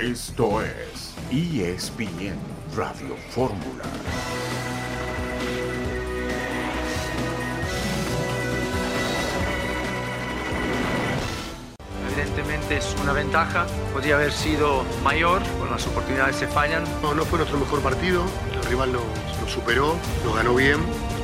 Esto es ESPN Radio Fórmula. Evidentemente es una ventaja, podría haber sido mayor, con las oportunidades se fallan. No, no fue nuestro mejor partido, el rival nos, nos superó, nos ganó bien,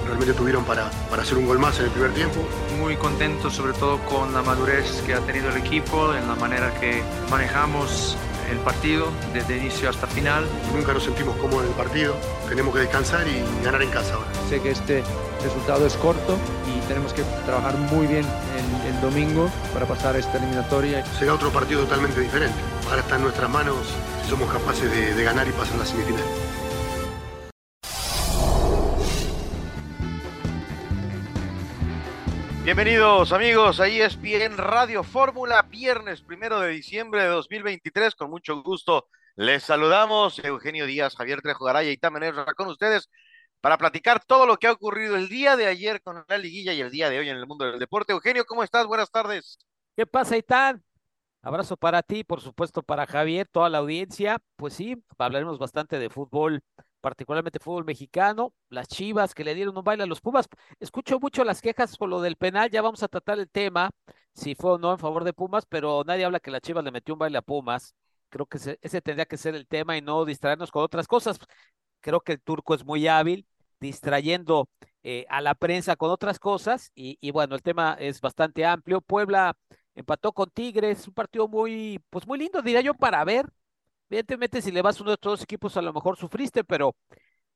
realmente tuvieron para, para hacer un gol más en el primer tiempo. Muy contento sobre todo con la madurez que ha tenido el equipo, en la manera que manejamos el partido desde inicio hasta final. Nunca nos sentimos cómodos en el partido, tenemos que descansar y ganar en casa ahora. Sé que este resultado es corto y tenemos que trabajar muy bien el, el domingo para pasar esta eliminatoria. Será otro partido totalmente diferente. Ahora está en nuestras manos si somos capaces de, de ganar y pasar la semifinal. Bienvenidos amigos a ESPN Radio Fórmula, viernes primero de diciembre de 2023. Con mucho gusto les saludamos. Eugenio Díaz, Javier Trejo Garaya y Tamen con ustedes para platicar todo lo que ha ocurrido el día de ayer con la liguilla y el día de hoy en el mundo del deporte. Eugenio, ¿cómo estás? Buenas tardes. ¿Qué pasa, Itán? Abrazo para ti, por supuesto para Javier, toda la audiencia. Pues sí, hablaremos bastante de fútbol particularmente fútbol mexicano, las Chivas que le dieron un baile a los Pumas. Escucho mucho las quejas con lo del penal, ya vamos a tratar el tema, si fue o no en favor de Pumas, pero nadie habla que la Chivas le metió un baile a Pumas. Creo que ese, ese tendría que ser el tema y no distraernos con otras cosas. Creo que el turco es muy hábil, distrayendo eh, a la prensa con otras cosas y, y bueno, el tema es bastante amplio. Puebla empató con Tigres, un partido muy, pues muy lindo, diría yo, para ver, Evidentemente, si le vas a uno de estos dos equipos, a lo mejor sufriste, pero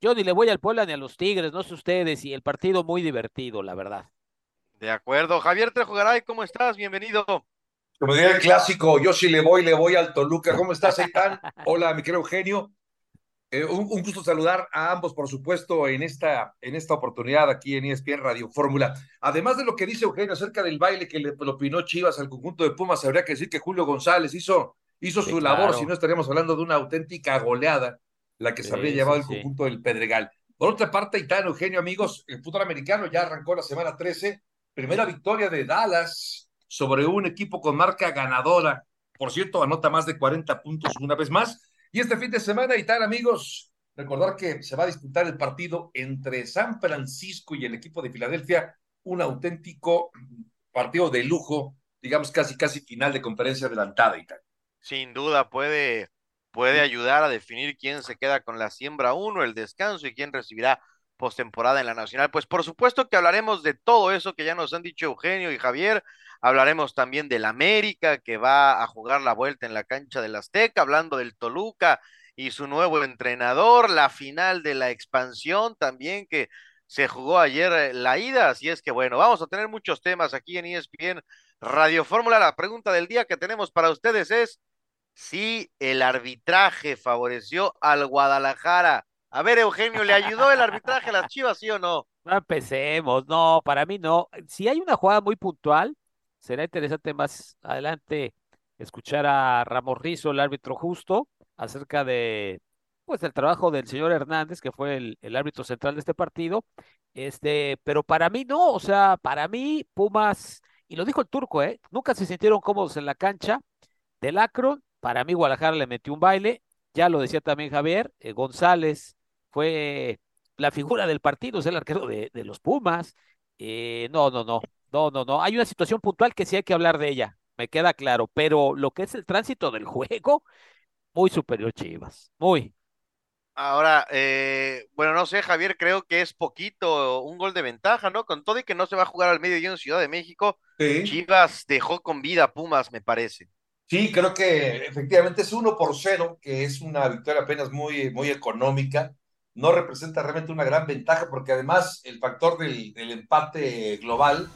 yo ni le voy al Puebla ni a los Tigres, no sé ustedes, y el partido muy divertido, la verdad. De acuerdo. Javier Trejo Garay, ¿cómo estás? Bienvenido. Como diría el clásico, yo sí le voy, le voy al Toluca. ¿Cómo estás, Aitán? Hola, mi querido Eugenio. Eh, un, un, gusto saludar a ambos, por supuesto, en esta, en esta oportunidad aquí en ESPN Radio Fórmula. Además de lo que dice Eugenio acerca del baile que le, le opinó Chivas al conjunto de Pumas, habría que decir que Julio González hizo hizo sí, su claro. labor, si no estaríamos hablando de una auténtica goleada, la que se habría llevado sí, el conjunto del Pedregal. Por otra parte, Itano, Eugenio, amigos, el fútbol americano ya arrancó la semana 13, primera victoria de Dallas sobre un equipo con marca ganadora. Por cierto, anota más de 40 puntos una vez más. Y este fin de semana, Itano, amigos, recordar que se va a disputar el partido entre San Francisco y el equipo de Filadelfia, un auténtico partido de lujo, digamos casi casi final de conferencia adelantada, Itano sin duda puede, puede ayudar a definir quién se queda con la siembra uno, el descanso y quién recibirá postemporada en la nacional. Pues por supuesto que hablaremos de todo eso que ya nos han dicho Eugenio y Javier. Hablaremos también del América que va a jugar la vuelta en la cancha del Azteca, hablando del Toluca y su nuevo entrenador, la final de la expansión también que se jugó ayer eh, la ida, así es que bueno, vamos a tener muchos temas aquí en ESPN Radio Fórmula. La pregunta del día que tenemos para ustedes es, si el arbitraje favoreció al Guadalajara. A ver, Eugenio, ¿le ayudó el arbitraje a las Chivas, sí o no? No empecemos, no, para mí no. Si hay una jugada muy puntual, será interesante más adelante escuchar a Ramos Rizo, el árbitro justo, acerca de pues del trabajo del señor Hernández, que fue el, el, árbitro central de este partido. Este, pero para mí no, o sea, para mí, Pumas, y lo dijo el turco, ¿eh? Nunca se sintieron cómodos en la cancha del Akron para mí, Guadalajara le metió un baile. Ya lo decía también Javier. Eh, González fue la figura del partido, es el arquero de, de los Pumas. Eh, no, no, no. No, no, no. Hay una situación puntual que sí hay que hablar de ella. Me queda claro. Pero lo que es el tránsito del juego, muy superior Chivas. Muy. Ahora, eh, bueno, no sé, Javier, creo que es poquito un gol de ventaja, ¿no? Con todo y que no se va a jugar al medio en Ciudad de México, sí. Chivas dejó con vida a Pumas, me parece. Sí, creo que efectivamente es uno por cero, que es una victoria apenas muy, muy económica. No representa realmente una gran ventaja porque además el factor del, del empate global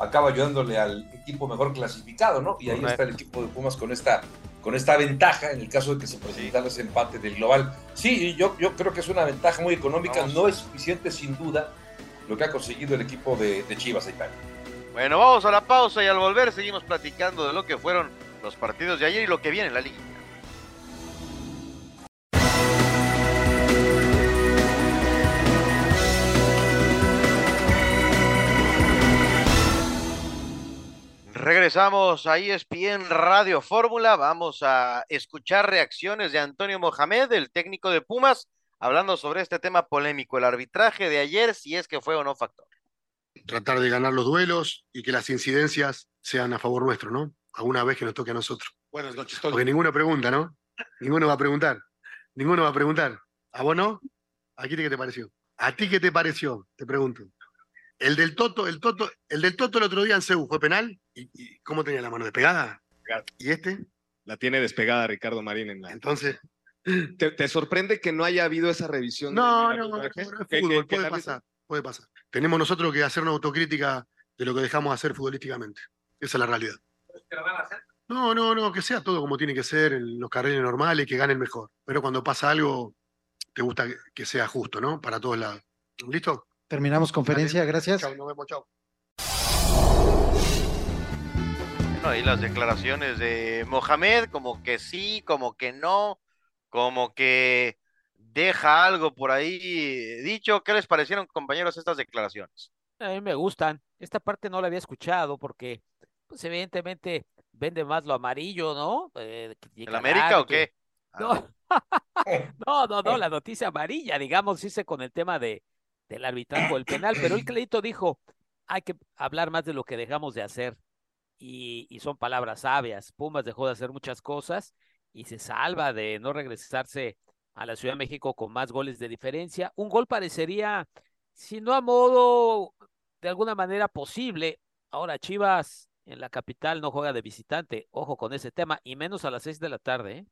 acaba ayudándole al equipo mejor clasificado, ¿no? Y ahí está el equipo de Pumas con esta, con esta ventaja en el caso de que se presentara ese empate del global. Sí, yo, yo creo que es una ventaja muy económica, vamos. no es suficiente sin duda lo que ha conseguido el equipo de, de Chivas Italia. Bueno, vamos a la pausa y al volver seguimos platicando de lo que fueron los partidos de ayer y lo que viene en la liga. Regresamos a ESPN Radio Fórmula. Vamos a escuchar reacciones de Antonio Mohamed, el técnico de Pumas, hablando sobre este tema polémico, el arbitraje de ayer, si es que fue o no factor. Tratar de ganar los duelos y que las incidencias sean a favor nuestro, ¿no? Alguna vez que nos toque a nosotros. Buenas noches, Porque ninguno pregunta, ¿no? Ninguno va a preguntar. Ninguno va a preguntar. ¿A vos no? ¿A ti qué te pareció? ¿A ti qué te pareció? Te pregunto. El del Toto, el Toto, el del Toto el otro día en Cebu fue penal. ¿Y, cómo tenía la mano despegada? ¿Y este? La tiene despegada Ricardo Marín en la. Entonces. ¿Te, sorprende que no haya habido esa revisión? No, no, no, es fútbol, puede pasar, puede pasar. Tenemos nosotros que hacer una autocrítica de lo que dejamos de hacer futbolísticamente. Esa es la realidad. No, no, no, que sea todo como tiene que ser en los carriles normales, que gane el mejor. Pero cuando pasa algo, te gusta que sea justo, ¿no? Para todos lados. ¿Listo? Terminamos conferencia, gracias. Chao, nos vemos, chao. Bueno, ahí las declaraciones de Mohamed, como que sí, como que no, como que deja algo por ahí dicho. ¿Qué les parecieron, compañeros, estas declaraciones? A mí me gustan. Esta parte no la había escuchado porque, pues, evidentemente vende más lo amarillo, ¿no? Eh, ¿El América o qué? No. no, no, no, la noticia amarilla, digamos, hice con el tema de, del arbitraje o el penal, pero el crédito dijo, hay que hablar más de lo que dejamos de hacer. Y, y, son palabras sabias. Pumas dejó de hacer muchas cosas y se salva de no regresarse a la Ciudad de México con más goles de diferencia. Un gol parecería, si no a modo de alguna manera posible. Ahora Chivas en la capital no juega de visitante. Ojo con ese tema, y menos a las seis de la tarde. ¿eh?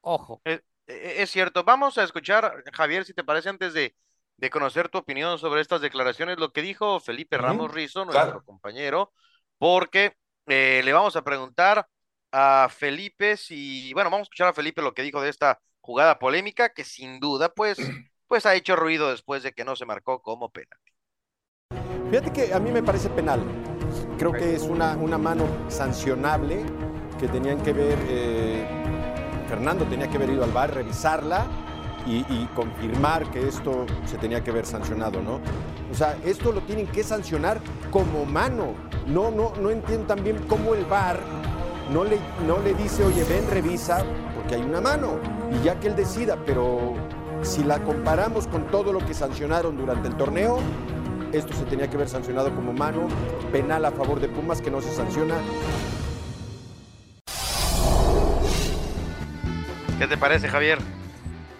Ojo. Es, es cierto. Vamos a escuchar, Javier, si te parece, antes de, de conocer tu opinión sobre estas declaraciones, lo que dijo Felipe Ramos Rizo, nuestro compañero, porque eh, le vamos a preguntar a Felipe si, bueno, vamos a escuchar a Felipe lo que dijo de esta jugada polémica, que sin duda, pues, pues ha hecho ruido después de que no se marcó como penal. Fíjate que a mí me parece penal. Creo que es una, una mano sancionable que tenían que ver, eh, Fernando tenía que haber ido al bar, revisarla y, confirmar que esto se tenía que ver sancionado, ¿no? O sea, esto lo tienen que sancionar como mano. No, no, no entiendo también cómo el VAR no le, no le dice, oye, ven, revisa, porque hay una mano. Y ya que él decida, pero si la comparamos con todo lo que sancionaron durante el torneo, esto se tenía que ver sancionado como mano, penal a favor de Pumas que no se sanciona. ¿Qué te parece, Javier?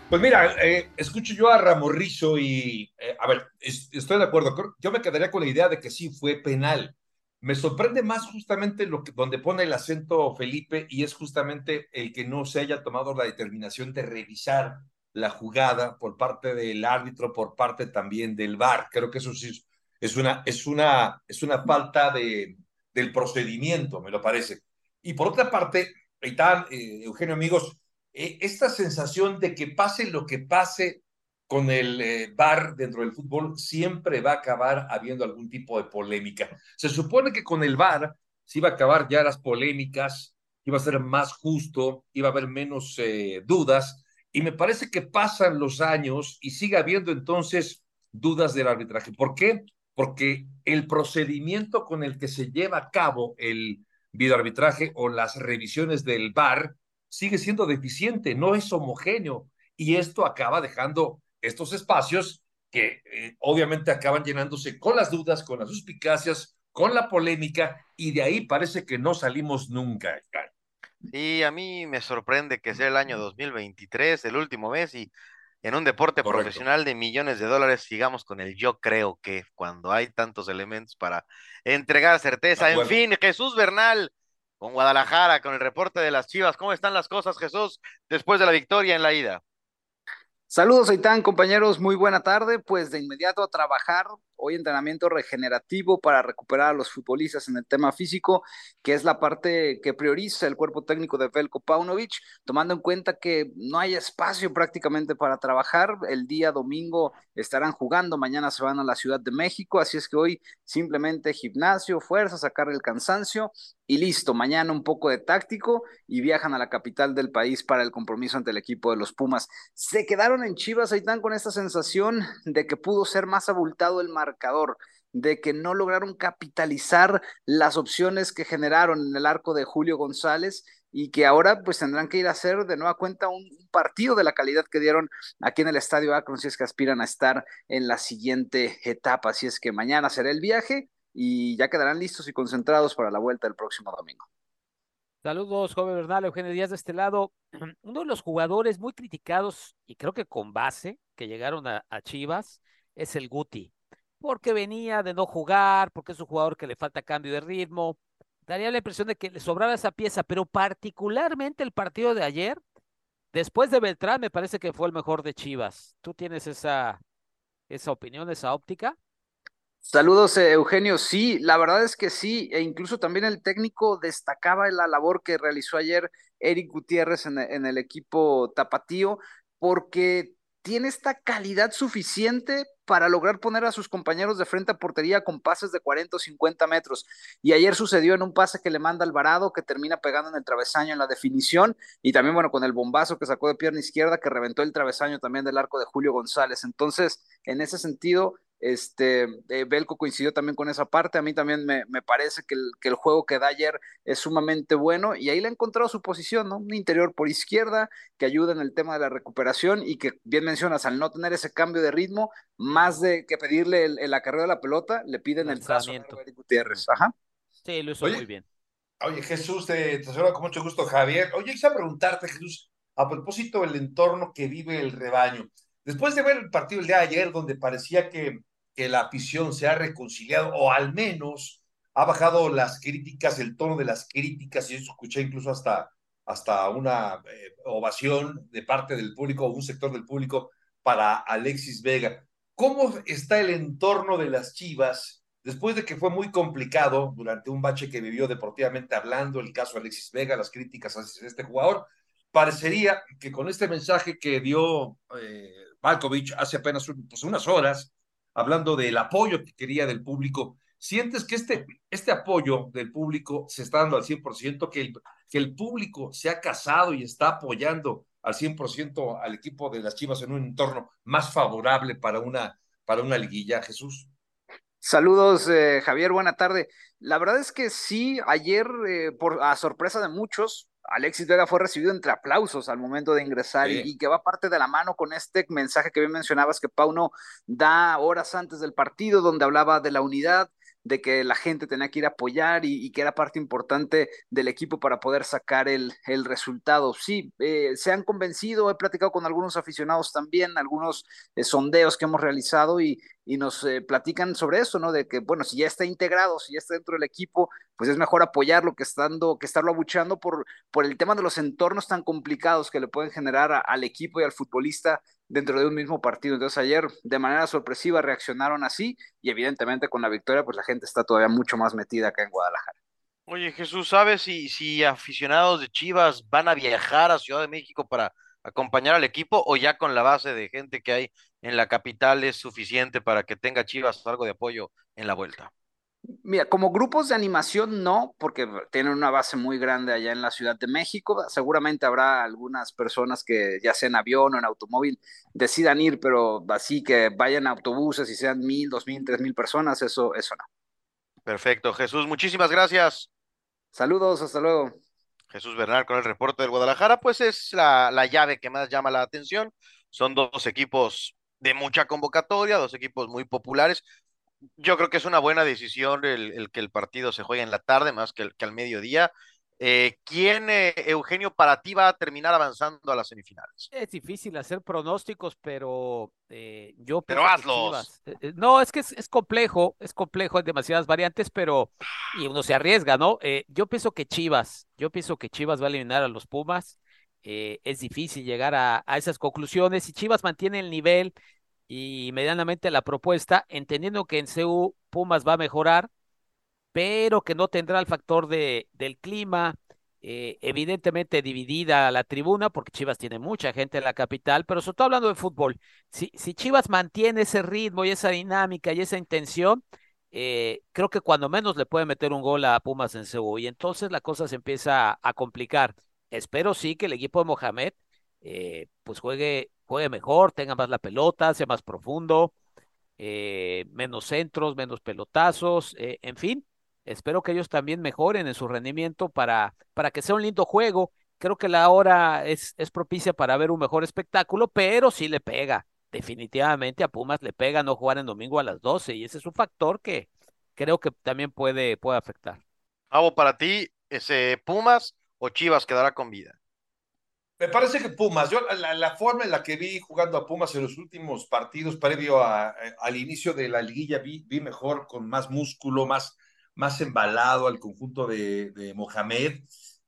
Pues mira, eh, escucho yo a Ramorrizo y, eh, a ver, estoy de acuerdo. Yo me quedaría con la idea de que sí fue penal. Me sorprende más justamente lo que, donde pone el acento Felipe y es justamente el que no se haya tomado la determinación de revisar la jugada por parte del árbitro, por parte también del VAR. Creo que eso sí es una, es una, es una falta de, del procedimiento, me lo parece. Y por otra parte, Eitan, eh, Eugenio, amigos, eh, esta sensación de que pase lo que pase con el eh, VAR dentro del fútbol, siempre va a acabar habiendo algún tipo de polémica. Se supone que con el VAR se iba a acabar ya las polémicas, iba a ser más justo, iba a haber menos eh, dudas, y me parece que pasan los años y sigue habiendo entonces dudas del arbitraje. ¿Por qué? Porque el procedimiento con el que se lleva a cabo el videoarbitraje o las revisiones del VAR sigue siendo deficiente, no es homogéneo y esto acaba dejando estos espacios que eh, obviamente acaban llenándose con las dudas, con las suspicacias, con la polémica y de ahí parece que no salimos nunca. Y a mí me sorprende que sea el año 2023, el último mes y en un deporte profesional de millones de dólares sigamos con el yo creo que cuando hay tantos elementos para entregar certeza. En fin, Jesús Bernal, con Guadalajara, con el reporte de las Chivas. ¿Cómo están las cosas, Jesús, después de la victoria en la ida? Saludos, Aitán, compañeros, muy buena tarde. Pues de inmediato a trabajar. Hoy entrenamiento regenerativo para recuperar a los futbolistas en el tema físico, que es la parte que prioriza el cuerpo técnico de Velko Paunovic, tomando en cuenta que no hay espacio prácticamente para trabajar. El día domingo estarán jugando, mañana se van a la Ciudad de México, así es que hoy simplemente gimnasio, fuerza, sacar el cansancio y listo, mañana un poco de táctico y viajan a la capital del país para el compromiso ante el equipo de los Pumas. Se quedaron en Chivas, Aitán, con esta sensación de que pudo ser más abultado el marcador. de que no lograron capitalizar las opciones que generaron en el arco de Julio González y que ahora pues tendrán que ir a hacer de nueva cuenta un, partido de la calidad que dieron aquí en el Estadio Akron si es que aspiran a estar en la siguiente etapa. Así es que mañana será el viaje y ya quedarán listos y concentrados para la vuelta el próximo domingo. Saludos, joven Bernal, Eugenio Díaz de este lado. Uno de los jugadores muy criticados y creo que con base que llegaron a, a Chivas es el Guti, porque venía de no jugar, porque es un jugador que le falta cambio de ritmo, daría la impresión de que le sobraba esa pieza, pero particularmente el partido de ayer, después de Beltrán, me parece que fue el mejor de Chivas. ¿Tú tienes esa, esa opinión, esa óptica? Saludos, eh, Eugenio. Sí, la verdad es que sí, e incluso también el técnico destacaba la labor que realizó ayer Eric Gutiérrez en, en el equipo tapatío, porque tiene esta calidad suficiente para lograr poner a sus compañeros de frente a portería con pases de 40 o 50 metros. Y ayer sucedió en un pase que le manda Alvarado, que termina pegando en el travesaño en la definición, y también, bueno, con el bombazo que sacó de pierna izquierda, que reventó el travesaño también del arco de Julio González. Entonces, en ese sentido, este, eh, Belco coincidió también con esa parte. A mí también me, parece que el, que el, juego que da ayer es sumamente bueno y ahí le ha encontrado su posición, ¿no? Un interior por izquierda que ayuda en el tema de la recuperación y que, bien mencionas, al no tener ese cambio de ritmo, más de que pedirle el, la carrera de la pelota, le piden el, trazo a Gutiérrez. Ajá. Sí, lo hizo muy bien. Oye, Jesús, te, te saludo con mucho gusto, Javier. Oye, quisiera preguntarte, Jesús, a propósito del entorno que vive el rebaño. Después de ver el partido el día de ayer, donde parecía que que la afición se ha reconciliado o al menos ha bajado las críticas, el tono de las críticas, y escuché incluso hasta, hasta una eh, ovación de parte del público, o un sector del público para Alexis Vega. ¿Cómo está el entorno de las Chivas después de que fue muy complicado durante un bache que vivió deportivamente hablando, el caso Alexis Vega, las críticas hacia este jugador? Parecería que con este mensaje que dio eh, Malkovich hace apenas pues, unas horas, hablando del apoyo que quería del público, ¿sientes que este, este apoyo del público se está dando al 100%, que el, que el público se ha casado y está apoyando al 100% al equipo de las Chivas en un entorno más favorable para una, para una liguilla, Jesús? Saludos, eh, Javier, buena tarde. La verdad es que sí, ayer, eh, por, a sorpresa de muchos, Alexis Vega fue recibido entre aplausos al momento de ingresar y, que va parte de la mano con este mensaje que bien mencionabas que Pauno da horas antes del partido, donde hablaba de la unidad, de que la gente tenía que ir a apoyar y, que era parte importante del equipo para poder sacar el, el resultado. Sí, eh, se han convencido, he platicado con algunos aficionados también, algunos eh, sondeos que hemos realizado y, y nos eh, platican sobre eso, ¿no? De que, bueno, si ya está integrado, si ya está dentro del equipo, pues es mejor apoyarlo que, estando, que estarlo abuchando por, por el tema de los entornos tan complicados que le pueden generar al equipo y al futbolista dentro de un mismo partido. Entonces ayer de manera sorpresiva reaccionaron así y evidentemente con la victoria pues la gente está todavía mucho más metida acá en Guadalajara. Oye Jesús, ¿sabes si, si aficionados de Chivas van a viajar a Ciudad de México para acompañar al equipo o ya con la base de gente que hay en la capital es suficiente para que tenga Chivas algo de apoyo en la vuelta? Mira, como grupos de animación no, porque tienen una base muy grande allá en la Ciudad de México. Seguramente habrá algunas personas que ya sea en avión o en automóvil decidan ir, pero así que vayan a autobuses y sean mil, dos mil, tres mil personas, eso, eso no. Perfecto, Jesús, muchísimas gracias. Saludos, hasta luego. Jesús Bernal con el reporte del Guadalajara, pues es la, la llave que más llama la atención. Son dos equipos de mucha convocatoria, dos equipos muy populares. Yo creo que es una buena decisión el, que el partido se juegue en la tarde más que, que al mediodía. Eh, ¿Quién, eh, Eugenio, para ti va a terminar avanzando a las semifinales? Es difícil hacer pronósticos, pero eh, yo... Pero hazlos. no, es que es, es, complejo, es complejo, hay demasiadas variantes, pero... Y uno se arriesga, ¿no? yo pienso que Chivas, yo pienso que Chivas va a eliminar a los Pumas. es difícil llegar a, a esas conclusiones. y Chivas mantiene el nivel y medianamente la propuesta, entendiendo que en CU Pumas va a mejorar, pero que no tendrá el factor de, del clima, eh, evidentemente dividida la tribuna, porque Chivas tiene mucha gente en la capital, pero sobre todo hablando de fútbol, si, si Chivas mantiene ese ritmo y esa dinámica y esa intención, eh, creo que cuando menos le puede meter un gol a Pumas en CU y entonces la cosa se empieza a, complicar. Espero sí que el equipo de Mohamed eh, pues juegue juegue mejor, tenga más la pelota, sea más profundo. eh, menos centros, menos pelotazos, eh, en fin, espero que ellos también mejoren en su rendimiento para, para que sea un lindo juego. Creo que la hora es, es propicia para ver un mejor espectáculo, pero sí le pega, definitivamente a Pumas le pega no jugar en domingo a las 12 y ese es un factor que creo que también puede, puede afectar. Abo, para ti, ese Pumas o Chivas quedará con vida. Me parece que Pumas, yo la, forma en la que vi jugando a Pumas en los últimos partidos previo al inicio de la liguilla, vi, vi mejor, con más músculo, más, más embalado al conjunto de, de Mohamed.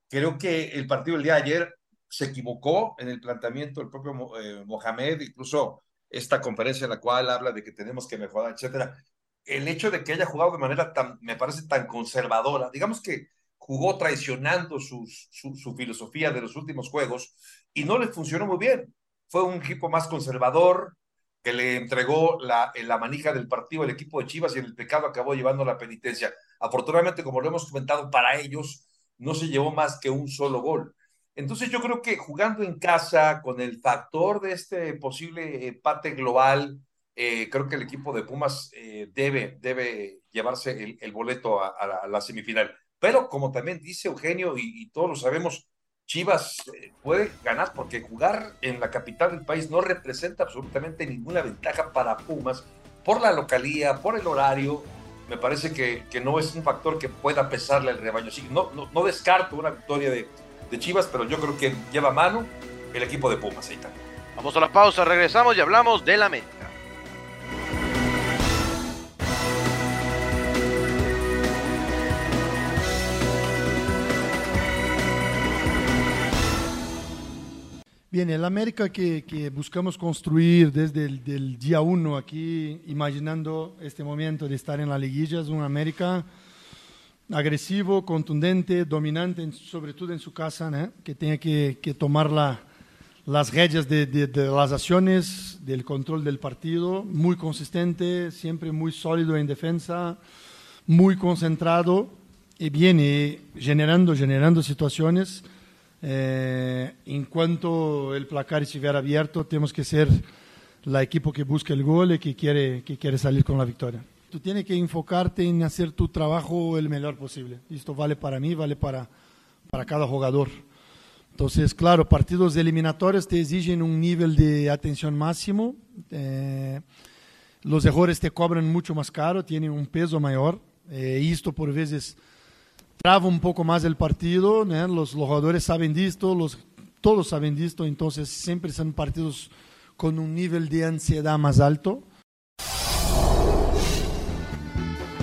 Creo que el partido del día de ayer se equivocó en el planteamiento del propio eh, Mohamed, incluso esta conferencia en la cual habla de que tenemos que mejorar, etcétera. El hecho de que haya jugado de manera tan, me parece tan conservadora, digamos que jugó traicionando su, su, filosofía de los últimos juegos y no le funcionó muy bien. Fue un equipo más conservador que le entregó la, la manija del partido al equipo de Chivas y el pecado acabó llevando la penitencia. Afortunadamente, como lo hemos comentado, para ellos no se llevó más que un solo gol. Entonces yo creo que jugando en casa con el factor de este posible empate global, eh, creo que el equipo de Pumas eh, debe, debe llevarse el, boleto a, la semifinal. Pero como también dice Eugenio y, todos lo sabemos, Chivas eh, puede ganar porque jugar en la capital del país no representa absolutamente ninguna ventaja para Pumas por la localía, por el horario. Me parece que, que no es un factor que pueda pesarle al rebaño. Sí, no, no, descarto una victoria de, Chivas, pero yo creo que lleva mano el equipo de Pumas. Ahí está. Vamos a la pausa, regresamos y hablamos de la América. Bien, el América que, que buscamos construir desde el día uno aquí, imaginando este momento de estar en la liguilla, es un América agresivo, contundente, dominante, sobre todo en su casa, que tenga que, tomar las redes de, las acciones, del control del partido, muy consistente, siempre muy sólido en defensa, muy concentrado. Y viene generando, generando situaciones. Eh, en cuanto el placar estuviera abierto, tenemos que ser la equipo que busca el gol y que quiere, que quiere salir con la victoria. Tú tienes que enfocarte en hacer tu trabajo el mejor posible. Esto vale para mí, vale para, para cada jugador. Entonces, claro, partidos eliminatorios te exigen un nivel de atención máximo. Eh, los errores te cobran mucho más caro, tienen un peso mayor. Eh, esto por veces traba un poco más el partido. Los, los, jugadores saben de esto, todos saben de esto. Entonces, siempre son partidos con un nivel de ansiedad más alto.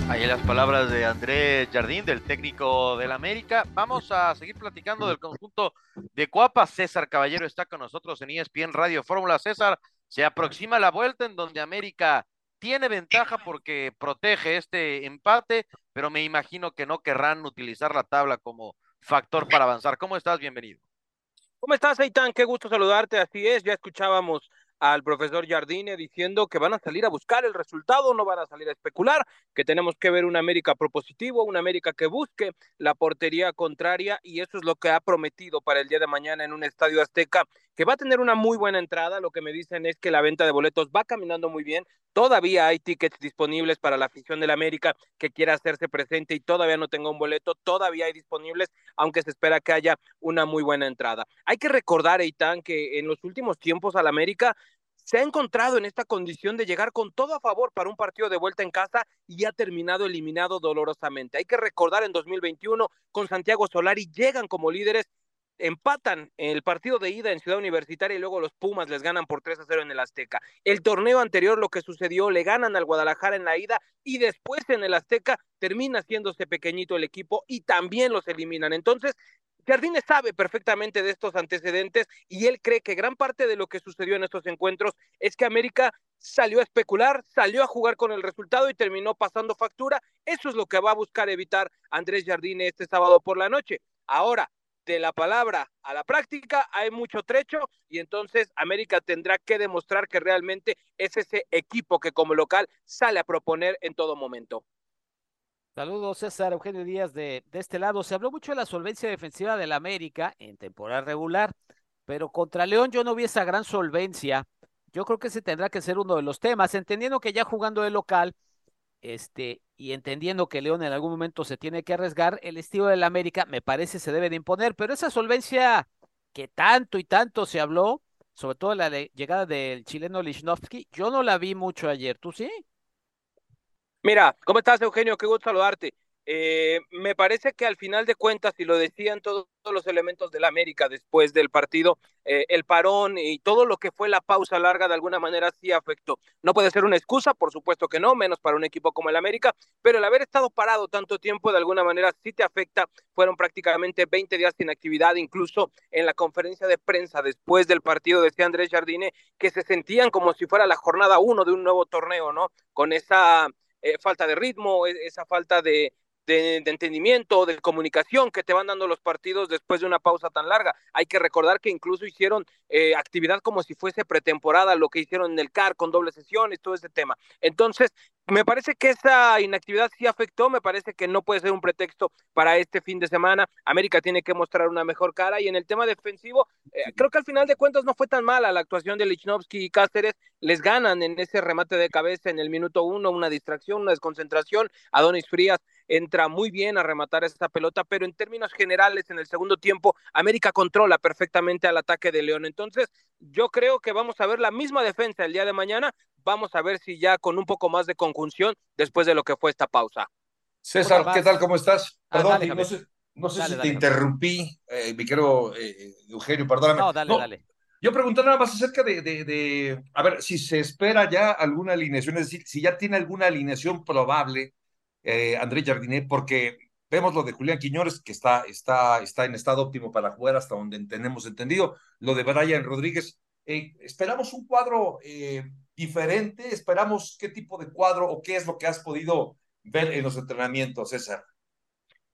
Ahí las palabras de Andrés Jardín, del técnico del América. Vamos a seguir platicando del conjunto de Cuapa. César Caballero está con nosotros en ESPN Radio Fórmula. César, se aproxima la vuelta en donde América tiene ventaja porque protege este empate, pero me imagino que no querrán utilizar la tabla como factor para avanzar. ¿Cómo estás? Bienvenido. ¿Cómo estás, Aitán? Qué gusto saludarte. Así es, ya escuchábamos al profesor Jardine diciendo que van a salir a buscar el resultado, no van a salir a especular, que tenemos que ver una América propositivo, una América que busque la portería contraria y eso es lo que ha prometido para el día de mañana en un estadio azteca que va a tener una muy buena entrada. Lo que me dicen es que la venta de boletos va caminando muy bien. Todavía hay tickets disponibles para la afición del América que quiera hacerse presente y todavía no tenga un boleto. Todavía hay disponibles, aunque se espera que haya una muy buena entrada. Hay que recordar, Eitan, que en los últimos tiempos al América se ha encontrado en esta condición de llegar con todo a favor para un partido de vuelta en casa y ha terminado eliminado dolorosamente. Hay que recordar en 2021 con Santiago Solari llegan como líderes empatan el partido de ida en Ciudad Universitaria y luego los Pumas les ganan por 3 a 0 en el Azteca. El torneo anterior lo que sucedió, le ganan al Guadalajara en la ida y después en el Azteca termina haciéndose pequeñito el equipo y también los eliminan. Entonces, Jardines sabe perfectamente de estos antecedentes y él cree que gran parte de lo que sucedió en estos encuentros es que América salió a especular, salió a jugar con el resultado y terminó pasando factura. Eso es lo que va a buscar evitar Andrés Jardine este sábado por la noche. Ahora, de la palabra a la práctica hay mucho trecho y entonces América tendrá que demostrar que realmente es ese equipo que como local sale a proponer en todo momento. Saludos, César Eugenio Díaz de, de este lado. Se habló mucho de la solvencia defensiva del América en temporada regular, pero contra León yo no vi esa gran solvencia Yo creo que ese tendrá que ser uno de los temas, entendiendo que ya jugando de local, este, y entendiendo que León en algún momento se tiene que arriesgar, el estilo del América me parece se debe de imponer, pero esa solvencia que tanto y tanto se habló, sobre todo la llegada del chileno Lichnowsky, yo no la vi mucho ayer, ¿tú sí? Mira, ¿cómo estás, Eugenio? Qué gusto saludarte. Eh, me parece que al final de cuentas, y lo decían todos, los elementos del América después del partido, eh, el parón y todo lo que fue la pausa larga de alguna manera sí afectó. No puede ser una excusa, por supuesto que no, menos para un equipo como el América, pero el haber estado parado tanto tiempo de alguna manera sí te afecta. Fueron prácticamente 20 días sin actividad, incluso en la conferencia de prensa después del partido decía Andrés Jardine que se sentían como si fuera la jornada uno de un nuevo torneo, ¿no? Con esa eh, falta de ritmo, e, esa falta de, de, entendimiento, de comunicación que te van dando los partidos después de una pausa tan larga. Hay que recordar que incluso hicieron eh, actividad como si fuese pretemporada, lo que hicieron en el CAR con doble sesiones, todo ese tema. Entonces, me parece que esa inactividad sí afectó, me parece que no puede ser un pretexto para este fin de semana. América tiene que mostrar una mejor cara y en el tema defensivo, eh, creo que al final de cuentas no fue tan mala la actuación de Lichnowsky y Cáceres, les ganan en ese remate de cabeza en el minuto uno, una distracción, una desconcentración, Adonis Frías entra muy bien a rematar esta pelota, pero en términos generales, en el segundo tiempo, América controla perfectamente al ataque de León. Entonces, yo creo que vamos a ver la misma defensa el día de mañana. Vamos a ver si ya con un poco más de conjunción después de lo que fue esta pausa. César, ¿qué tal? ¿Cómo estás? Ah, Perdón, no sé, si te interrumpí, eh, mi querido eh, Eugenio, perdóname. No, dale, dale. Yo pregunté nada más acerca de, de, de, a ver, si se espera ya alguna alineación, es decir, si ya tiene alguna alineación probable eh, André Jardinet, porque vemos lo de Julián Quiñones, que está, está, está en estado óptimo para jugar hasta donde tenemos entendido, lo de Brian Rodríguez. Eh, esperamos un cuadro eh, diferente, esperamos qué tipo de cuadro o qué es lo que has podido ver en los entrenamientos, César.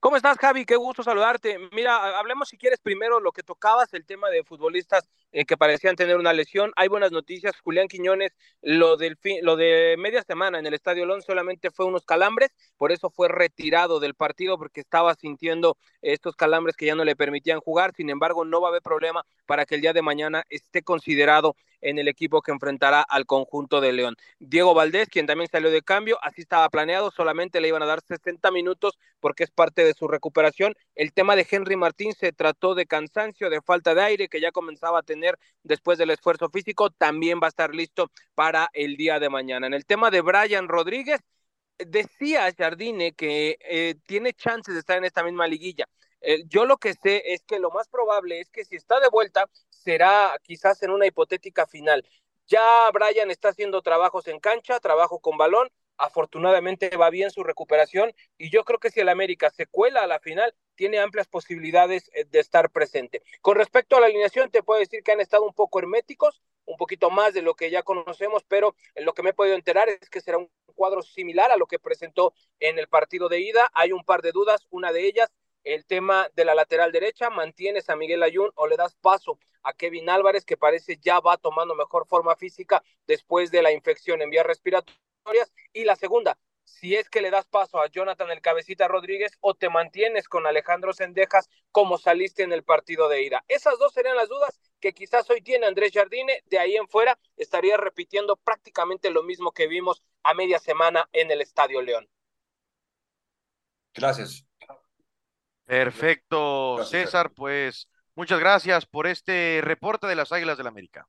¿Cómo estás, Javi? Qué gusto saludarte. Mira, hablemos si quieres primero lo que tocabas, el tema de futbolistas eh, que parecían tener una lesión. Hay buenas noticias. Julián Quiñones, lo, del lo de media semana en el Estadio Lón solamente fue unos calambres, por eso fue retirado del partido porque estaba sintiendo estos calambres que ya no le permitían jugar. Sin embargo, no va a haber problema para que el día de mañana esté considerado en el equipo que enfrentará al conjunto de León. Diego Valdés, quien también salió de cambio, así estaba planeado, solamente le iban a dar 60 minutos porque es parte de su recuperación. El tema de Henry Martín se trató de cansancio, de falta de aire que ya comenzaba a tener después del esfuerzo físico, también va a estar listo para el día de mañana. En el tema de Brian Rodríguez, decía Jardine que eh, tiene chances de estar en esta misma liguilla. Eh, yo lo que sé es que lo más probable es que si está de vuelta, será quizás en una hipotética final. Ya Brian está haciendo trabajos en cancha, trabajo con balón, afortunadamente va bien su recuperación y yo creo que si el América se cuela a la final, tiene amplias posibilidades eh, de estar presente. Con respecto a la alineación, te puedo decir que han estado un poco herméticos, un poquito más de lo que ya conocemos, pero en lo que me he podido enterar es que será un cuadro similar a lo que presentó en el partido de ida. Hay un par de dudas, una de ellas el tema de la lateral derecha, mantienes a Miguel Ayun o le das paso a Kevin Álvarez, que parece ya va tomando mejor forma física después de la infección en vías respiratorias. Y la segunda, si es que le das paso a Jonathan el Cabecita Rodríguez o te mantienes con Alejandro Sendejas como saliste en el partido de ida. Esas dos serían las dudas que quizás hoy tiene Andrés Jardine. De ahí en fuera estaría repitiendo prácticamente lo mismo que vimos a media semana en el Estadio León. Gracias. Perfecto, César, pues muchas gracias por este reporte de las Águilas del la América.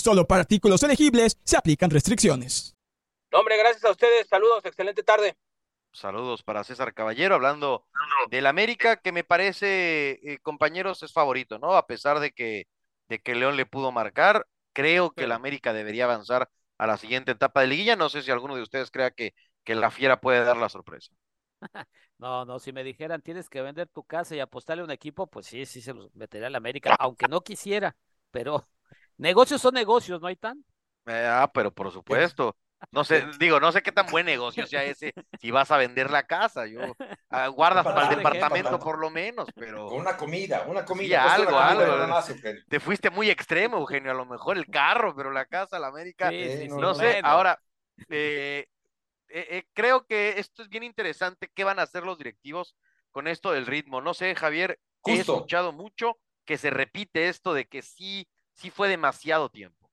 Solo para artículos elegibles se aplican restricciones. hombre, gracias a ustedes. Saludos, excelente tarde. Saludos para César Caballero, hablando del América, que me parece, eh, compañeros, es favorito, ¿no? A pesar de que, de que León le pudo marcar, creo que el América debería avanzar a la siguiente etapa de liguilla. No sé si alguno de ustedes crea que, que la fiera puede dar la sorpresa. No, no, si me dijeran tienes que vender tu casa y apostarle a un equipo, pues sí, sí se los metería a la América, aunque no quisiera, pero negocios son negocios, ¿no hay tan? Eh, ah, pero por supuesto. No sé, digo, no sé qué tan buen negocio sea ese si vas a vender la casa. Yo ah, guardas para el departamento por lo menos, pero. Con una comida, una comida. Sí, algo, algo. Te fuiste muy extremo, Eugenio. A lo mejor el carro, pero la casa, la América. no, sé. Ahora, eh, eh, eh, creo que esto es bien interesante. ¿Qué van a hacer los directivos con esto del ritmo? No sé, Javier. He escuchado mucho que se repite esto de que sí, sí fue demasiado tiempo.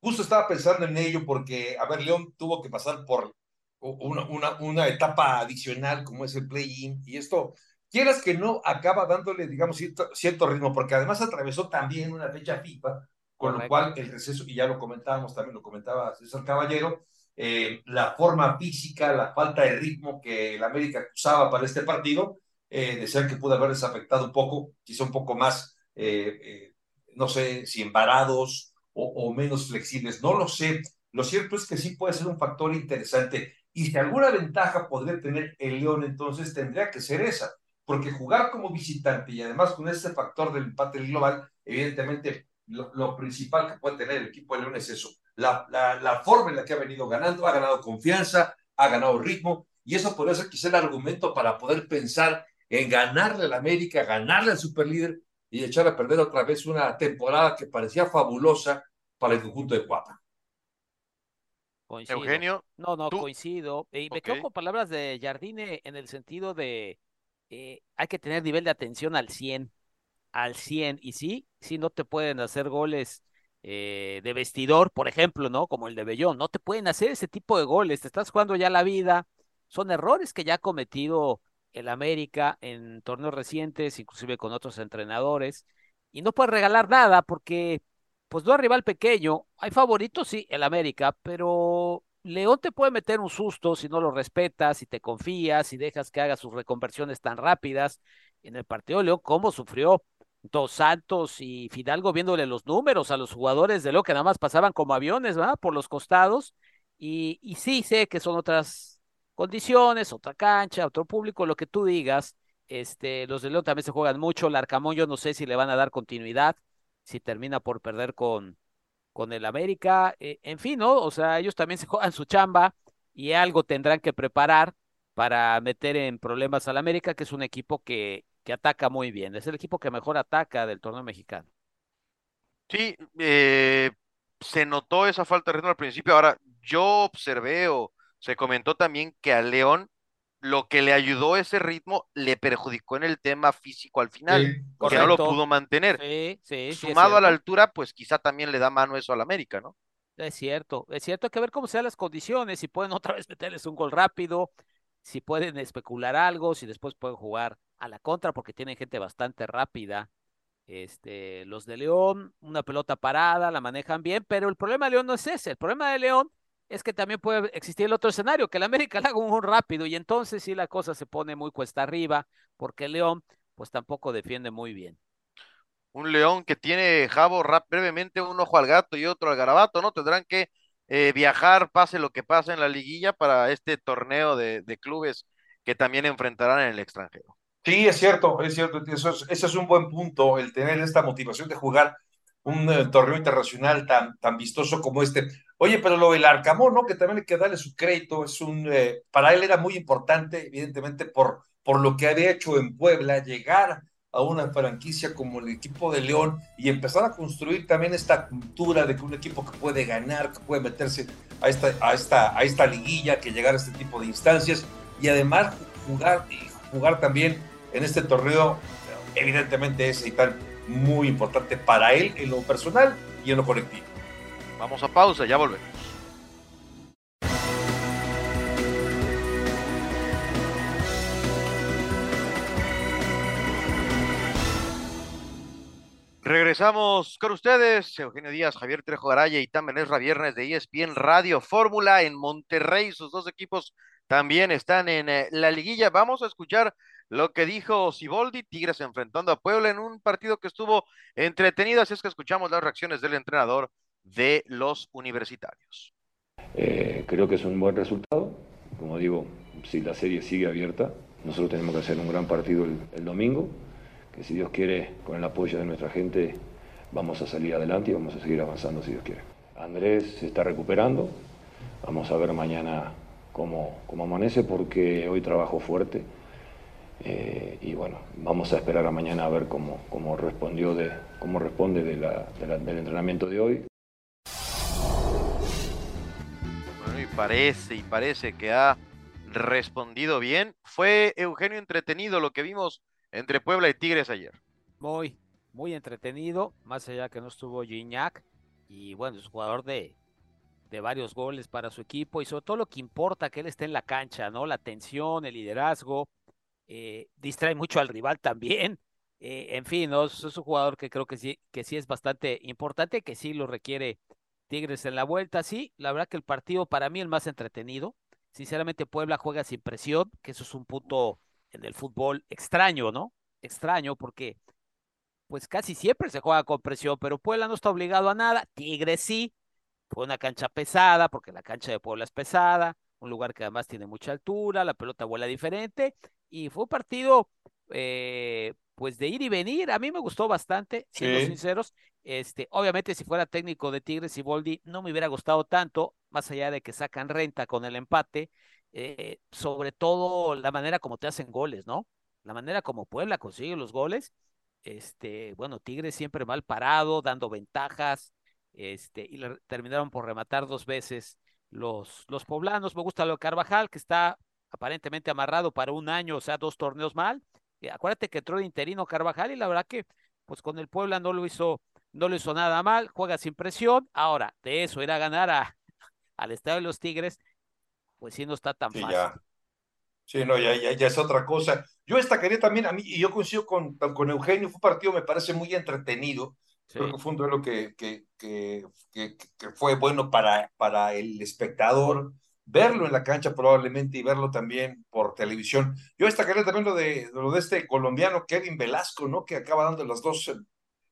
Justo estaba pensando en ello porque, a ver, León tuvo que pasar por una, una, una etapa adicional como es el play-in y esto, quieras que no, acaba dándole, digamos, cierto, cierto ritmo, porque además atravesó también una fecha FIFA, con lo cual el receso, y ya lo comentábamos también, lo comentaba César Caballero, eh, la forma física, la falta de ritmo que el América usaba para este partido, eh, decían que pudo haberles afectado un poco, quizá un poco más, eh, eh no sé, si embarados o, menos flexibles, no lo sé. Lo cierto es que sí puede ser un factor interesante. Y si alguna ventaja podría tener el León, entonces tendría que ser esa. Porque jugar como visitante y además con este factor del empate global, evidentemente lo, principal que puede tener el equipo de León es eso. La, la, la, forma en la que ha venido ganando, ha ganado confianza, ha ganado ritmo, y eso podría ser quizá el argumento para poder pensar en ganarle al América, ganarle al superlíder y echar a perder otra vez una temporada que parecía fabulosa para el conjunto de Cuapa. Eugenio. No, no, coincido. Y me quedo con palabras de Jardine en el sentido de eh, hay que tener nivel de atención al 100, al 100. Y sí, sí, no te pueden hacer goles eh, de vestidor, por ejemplo, ¿no? Como el de Bellón. No te pueden hacer ese tipo de goles. Te estás jugando ya la vida. Son errores que ya ha cometido el América en torneos recientes, inclusive con otros entrenadores, y no puede regalar nada porque, pues no hay rival pequeño, hay favoritos, sí, el América, pero León te puede meter un susto si no lo respetas, si te confías, si dejas que haga sus reconversiones tan rápidas. En el partido de León, ¿cómo sufrió? Dos Santos y Fidalgo viéndole los números a los jugadores de León que nada más pasaban como aviones, ¿verdad? Por los costados. Y, y sí sé que son otras condiciones, otra cancha, otro público, lo que tú digas. Este, los de León también se juegan mucho. El Arcamón, yo no sé si le van a dar continuidad, si termina por perder con, con el América. Eh, en fin, ¿no? O sea, ellos también se juegan su chamba y algo tendrán que preparar para meter en problemas al América, que es un equipo que, que ataca muy bien. Es el equipo que mejor ataca del torneo mexicano. Sí, eh, se notó esa falta de ritmo al principio. Ahora, yo observé o se comentó también que a León lo que le ayudó ese ritmo le perjudicó en el tema físico al final, porque no lo pudo mantener. Sumado a la altura, pues quizá también le da mano eso al América, ¿no? Es cierto, es cierto, hay que ver cómo sean las condiciones, si pueden otra vez meterles un gol rápido, si pueden especular algo, si después pueden jugar a la contra, porque tienen gente bastante rápida. Este, los de León, una pelota parada, la manejan bien, pero el problema de León no es ese, el problema de León es que también puede existir el otro escenario, que el América le haga un rápido y entonces sí la cosa se pone muy cuesta arriba, porque León pues tampoco defiende muy bien. Un León que tiene, Javo, brevemente un ojo al gato y otro al garabato, ¿no? Tendrán que eh, viajar, pase lo que pase en la liguilla para este torneo de, clubes que también enfrentarán en el extranjero. Sí, es cierto, es cierto, eso es, ese es un buen punto, el tener esta motivación de jugar un eh, torneo internacional tan, tan vistoso como este. Oye, pero lo del Arcamón, ¿no? Que también hay que darle su crédito, es un, eh, para él era muy importante, evidentemente, por, por lo que había hecho en Puebla, llegar a una franquicia como el equipo de León y empezar a construir también esta cultura de que un equipo que puede ganar, que puede meterse a esta, a esta, a esta liguilla, que llegar a este tipo de instancias y además jugar y jugar también en este torneo, evidentemente es y tal muy importante para él en lo personal y en lo colectivo. Vamos a pausa, ya volvemos. Regresamos con ustedes, Eugenio Díaz, Javier Trejo Araya y también es viernes de ESPN Radio Fórmula en Monterrey, sus dos equipos también están en eh, la liguilla. Vamos a escuchar lo que dijo Siboldi, Tigres enfrentando a Puebla en un partido que estuvo entretenido, así es que escuchamos las reacciones del entrenador de los universitarios. Eh, creo que es un buen resultado, como digo, si la serie sigue abierta, nosotros tenemos que hacer un gran partido el, domingo, que si Dios quiere, con el apoyo de nuestra gente, vamos a salir adelante y vamos a seguir avanzando si Dios quiere. Andrés se está recuperando, vamos a ver mañana cómo, cómo amanece porque hoy trabajo fuerte eh, y bueno, vamos a esperar a mañana a ver cómo, cómo respondió de, cómo responde del entrenamiento de hoy. Parece, y parece que ha respondido bien. Fue Eugenio entretenido lo que vimos entre Puebla y Tigres ayer. Muy, muy entretenido, más allá que no estuvo Gignac, y bueno, es jugador de, de varios goles para su equipo, y sobre todo lo que importa que él esté en la cancha, ¿no? La tensión, el liderazgo, eh, distrae mucho al rival también. Eh, en fin, es un jugador que creo que sí, que sí es bastante importante, que sí lo requiere Tigres en la vuelta. Sí, la verdad que el partido para mí el más entretenido. Sinceramente, Puebla juega sin presión, que eso es un punto en el fútbol extraño, ¿no? Extraño porque pues casi siempre se juega con presión, pero Puebla no está obligado a nada. Tigres sí, fue una cancha pesada, porque la cancha de Puebla es pesada, un lugar que además tiene mucha altura, la pelota vuela diferente, y fue un partido, eh, pues de ir y venir. A mí me gustó bastante, siendo sinceros. Este, obviamente, si fuera técnico de Tigres y Boldi, no me hubiera gustado tanto, más allá de que sacan renta con el empate, eh, sobre todo la manera como te hacen goles, ¿no? La manera como Puebla consigue los goles. Este, bueno, Tigres siempre mal parado, dando ventajas, este, y terminaron por rematar dos veces los, los poblanos. Me gusta lo de Carvajal, que está aparentemente amarrado para un año, o sea, dos torneos mal. Eh, acuérdate que entró de interino Carvajal y la verdad que pues con el Puebla no lo hizo, no lo hizo nada mal, juega sin presión. Ahora, de eso ir a ganar a, al Estadio de los Tigres, pues sí no está tan fácil. Ya. Sí, no, ya, ya, ya, es otra cosa. Yo destacaría también a mí, y yo coincido con, con Eugenio, fue un partido, me parece muy entretenido. Creo que fue un duelo que, que, que, que, fue bueno para, para el espectador verlo en la cancha probablemente y verlo también por televisión. Yo destacaría también lo de, lo de este colombiano Kevin Velasco, ¿no? Que acaba dando las dos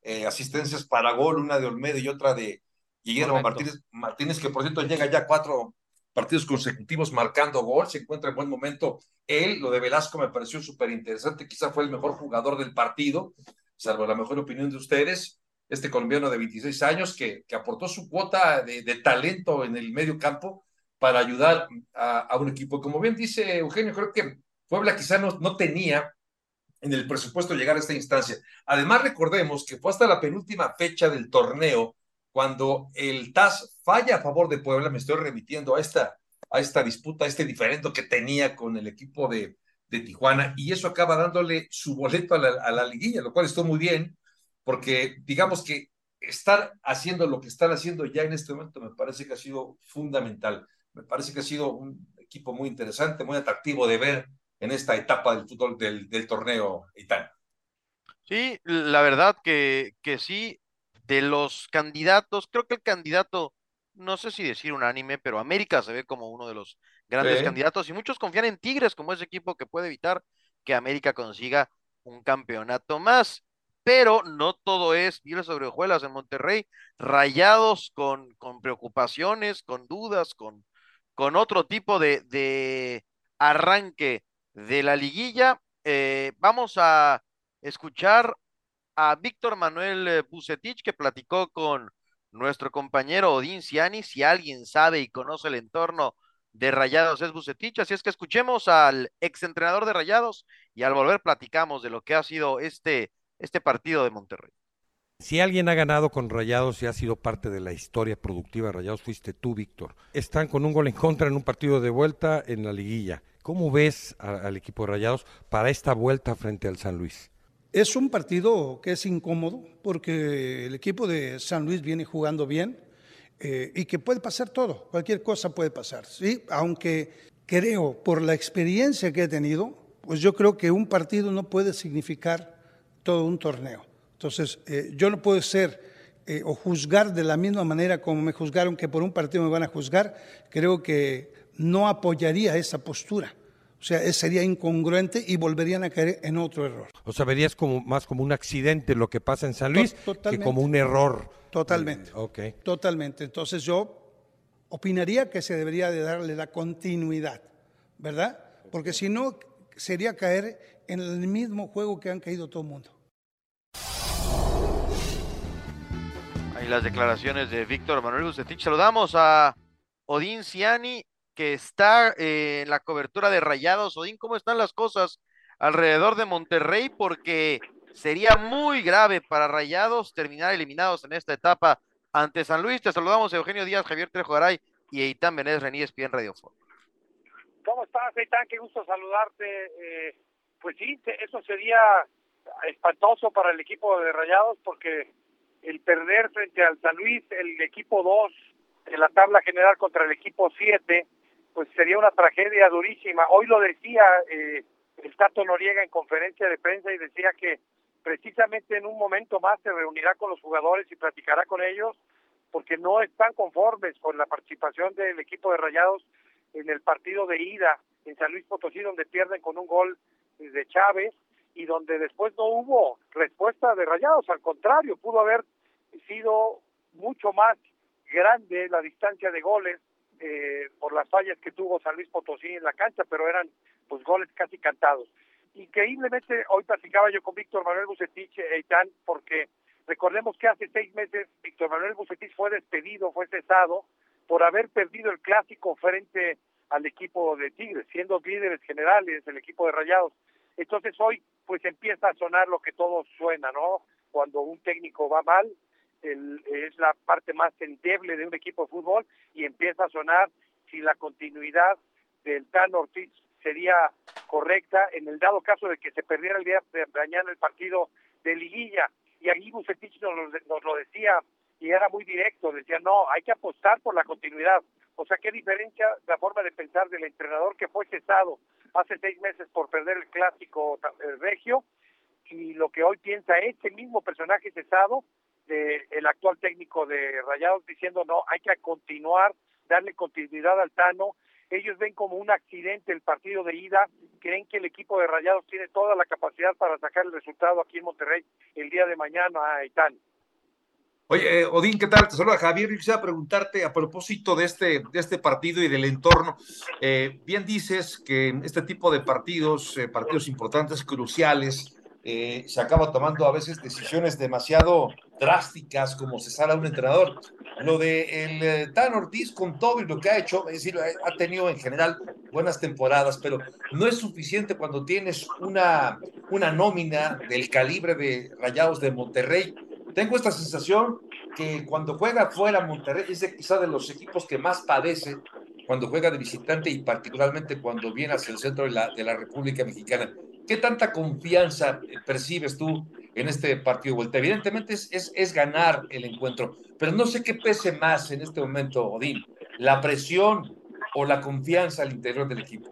eh, asistencias para gol, una de Olmedo y otra de Guillermo Martínez, Martínez, que por cierto llega ya cuatro partidos consecutivos marcando gol, se encuentra en buen momento. Él, lo de Velasco me pareció súper interesante, quizá fue el mejor jugador del partido, salvo la mejor opinión de ustedes este colombiano de 26 años que, que aportó su cuota de, de, talento en el medio campo para ayudar a, un equipo. Como bien dice Eugenio, creo que Puebla quizá no, no tenía en el presupuesto llegar a esta instancia. Además, recordemos que fue hasta la penúltima fecha del torneo cuando el TAS falla a favor de Puebla, me estoy remitiendo a esta, a esta disputa, a este diferendo que tenía con el equipo de, de Tijuana, y eso acaba dándole su boleto a la, a la liguilla, lo cual estuvo muy bien, porque digamos que estar haciendo lo que están haciendo ya en este momento me parece que ha sido fundamental. Me parece que ha sido un equipo muy interesante, muy atractivo de ver en esta etapa del fútbol del, del torneo Itán. Sí, la verdad que, que sí, de los candidatos, creo que el candidato, no sé si decir unánime, pero América se ve como uno de los grandes candidatos y muchos confían en Tigres como ese equipo que puede evitar que América consiga un campeonato más pero no todo es miel sobre hojuelas en Monterrey, rayados con, con preocupaciones, con dudas, con, con otro tipo de, arranque de la liguilla. Eh, vamos a escuchar a Víctor Manuel eh, Bucetich que platicó con nuestro compañero Odín Ciani. Si alguien sabe y conoce el entorno de Rayados es Bucetich. Así es que escuchemos al exentrenador de Rayados y al volver platicamos de lo que ha sido este, este partido de Monterrey. Si alguien ha ganado con Rayados y ha sido parte de la historia productiva de Rayados, fuiste tú, Víctor. Están con un gol en contra en un partido de vuelta en la liguilla. ¿Cómo ves al equipo de Rayados para esta vuelta frente al San Luis? Es un partido que es incómodo porque el equipo de San Luis viene jugando bien eh, y que puede pasar todo, cualquier cosa puede pasar, ¿sí? Aunque creo, por la experiencia que he tenido, pues yo creo que un partido no puede significar todo un torneo. Entonces, eh, yo no puedo ser eh, o juzgar de la misma manera como me juzgaron que por un partido me van a juzgar. Creo que no apoyaría esa postura. O sea, sería incongruente y volverían a caer en otro error. O sea, verías como, más como un accidente lo que pasa en San Luis que como un error. Totalmente. Ok. Totalmente. Entonces yo opinaría que se debería de darle la continuidad, ¿verdad? Porque si no, sería caer en el mismo juego que han caído todo el mundo. Ahí las declaraciones de Víctor Manuel Bucetich. Saludamos a Odín Ciani que está eh, en la cobertura de Rayados. Odín, ¿cómo están las cosas alrededor de Monterrey? Porque sería muy grave para Rayados terminar eliminados en esta etapa ante San Luis. Te saludamos Eugenio Díaz, Javier Trejo Garay y Eitan Benéz Reníes, bien Radio ¿Cómo estás, Eitan? Qué gusto saludarte. Eh, pues sí, eso sería espantoso para el equipo de Rayados porque el perder frente al San Luis, el equipo 2 en la tabla general contra el equipo 7, pues sería una tragedia durísima. Hoy lo decía eh, el Tato Noriega en conferencia de prensa y decía que precisamente en un momento más se reunirá con los jugadores y platicará con ellos porque no están conformes con la participación del equipo de Rayados en el partido de ida en San Luis Potosí donde pierden con un gol de Chávez y donde después no hubo respuesta de Rayados, al contrario, pudo haber sido mucho más grande la distancia de goles eh, por las fallas que tuvo San Luis Potosí en la cancha, pero eran pues goles casi cantados. Increíblemente, hoy platicaba yo con Víctor Manuel Bucetich, Eitan, porque recordemos que hace seis meses Víctor Manuel Bucetich fue despedido, fue cesado por haber perdido el clásico frente al equipo de Tigres, siendo líderes generales del equipo de Rayados. Entonces hoy pues empieza a sonar lo que todo suena, ¿no? Cuando un técnico va mal, es la parte más endeble de un equipo de fútbol y empieza a sonar si la continuidad del Tan Ortiz sería correcta en el dado caso de que se perdiera el día de mañana el partido de liguilla. Y ahí Bucetich nos, nos lo decía y era muy directo, decía, no, hay que apostar por la continuidad. O sea, qué diferencia la forma de pensar del entrenador que fue cesado hace seis meses por perder el clásico el regio y lo que hoy piensa este mismo personaje cesado el actual técnico de Rayados diciendo no, hay que continuar, darle continuidad al Tano. Ellos ven como un accidente el partido de ida, creen que el equipo de Rayados tiene toda la capacidad para sacar el resultado aquí en Monterrey el día de mañana a Aitán. Oye, eh, Odín, ¿qué tal? Te saluda Javier. Yo quisiera preguntarte a propósito de este, de este partido y del entorno. Eh, bien dices que este tipo de partidos, eh, partidos importantes, cruciales, eh, se acaba tomando a veces decisiones demasiado drásticas como se sale a un entrenador. Lo de el eh, Tan Ortiz con todo y lo que ha hecho, es decir, ha tenido en general buenas temporadas, pero no es suficiente cuando tienes una, una nómina del calibre de Rayados de Monterrey. Tengo esta sensación que cuando juega fuera Monterrey es quizá de los equipos que más padece cuando juega de visitante y particularmente cuando viene hacia el centro de la, de la República Mexicana. ¿Qué tanta confianza percibes tú en este partido de vuelta? Evidentemente es, es, ganar el encuentro, pero no sé qué pese más en este momento, Odín, la presión o la confianza al interior del equipo.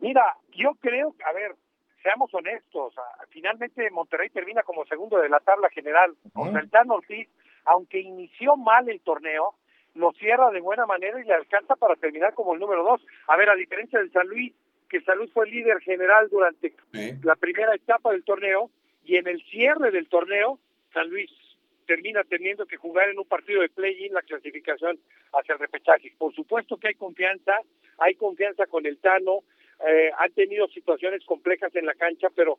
Mira, yo creo, a ver, seamos honestos, finalmente Monterrey termina como segundo de la tabla general. Uh -huh. Ortiz, aunque inició mal el torneo, lo cierra de buena manera y le alcanza para terminar como el número dos. A ver, a diferencia del San Luis, que Salud fue líder general durante la primera etapa del torneo y en el cierre del torneo San Luis termina teniendo que jugar en un partido de play-in la clasificación hacia el repechaje. Por supuesto que hay confianza, hay confianza con el Tano, eh, han tenido situaciones complejas en la cancha, pero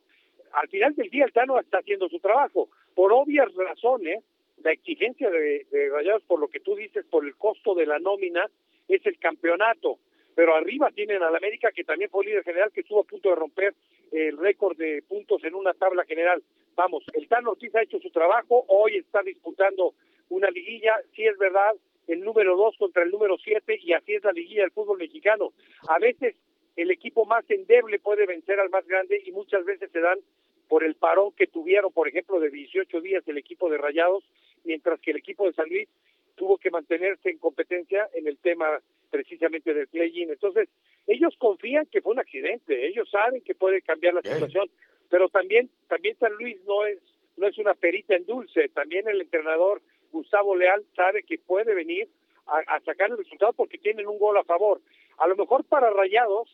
al final del día el Tano está haciendo su trabajo. Por obvias razones, la exigencia de, de Rayados, por lo que tú dices, por el costo de la nómina, es el campeonato pero arriba tienen al América que también fue líder general que estuvo a punto de romper el récord de puntos en una tabla general. Vamos, el Tan Ortiz ha hecho su trabajo, hoy está disputando una liguilla, si es verdad, el número dos contra el número siete y así es la liguilla del fútbol mexicano. A veces el equipo más endeble puede vencer al más grande y muchas veces se dan por el parón que tuvieron, por ejemplo, de 18 días el equipo de Rayados, mientras que el equipo de San Luis tuvo que mantenerse en competencia en el tema precisamente del play-in. Entonces, ellos confían que fue un accidente, ellos saben que puede cambiar la situación, pero también también San Luis no es no es una perita en dulce, también el entrenador Gustavo Leal sabe que puede venir a, sacar el resultado porque tienen un gol a favor. A lo mejor para Rayados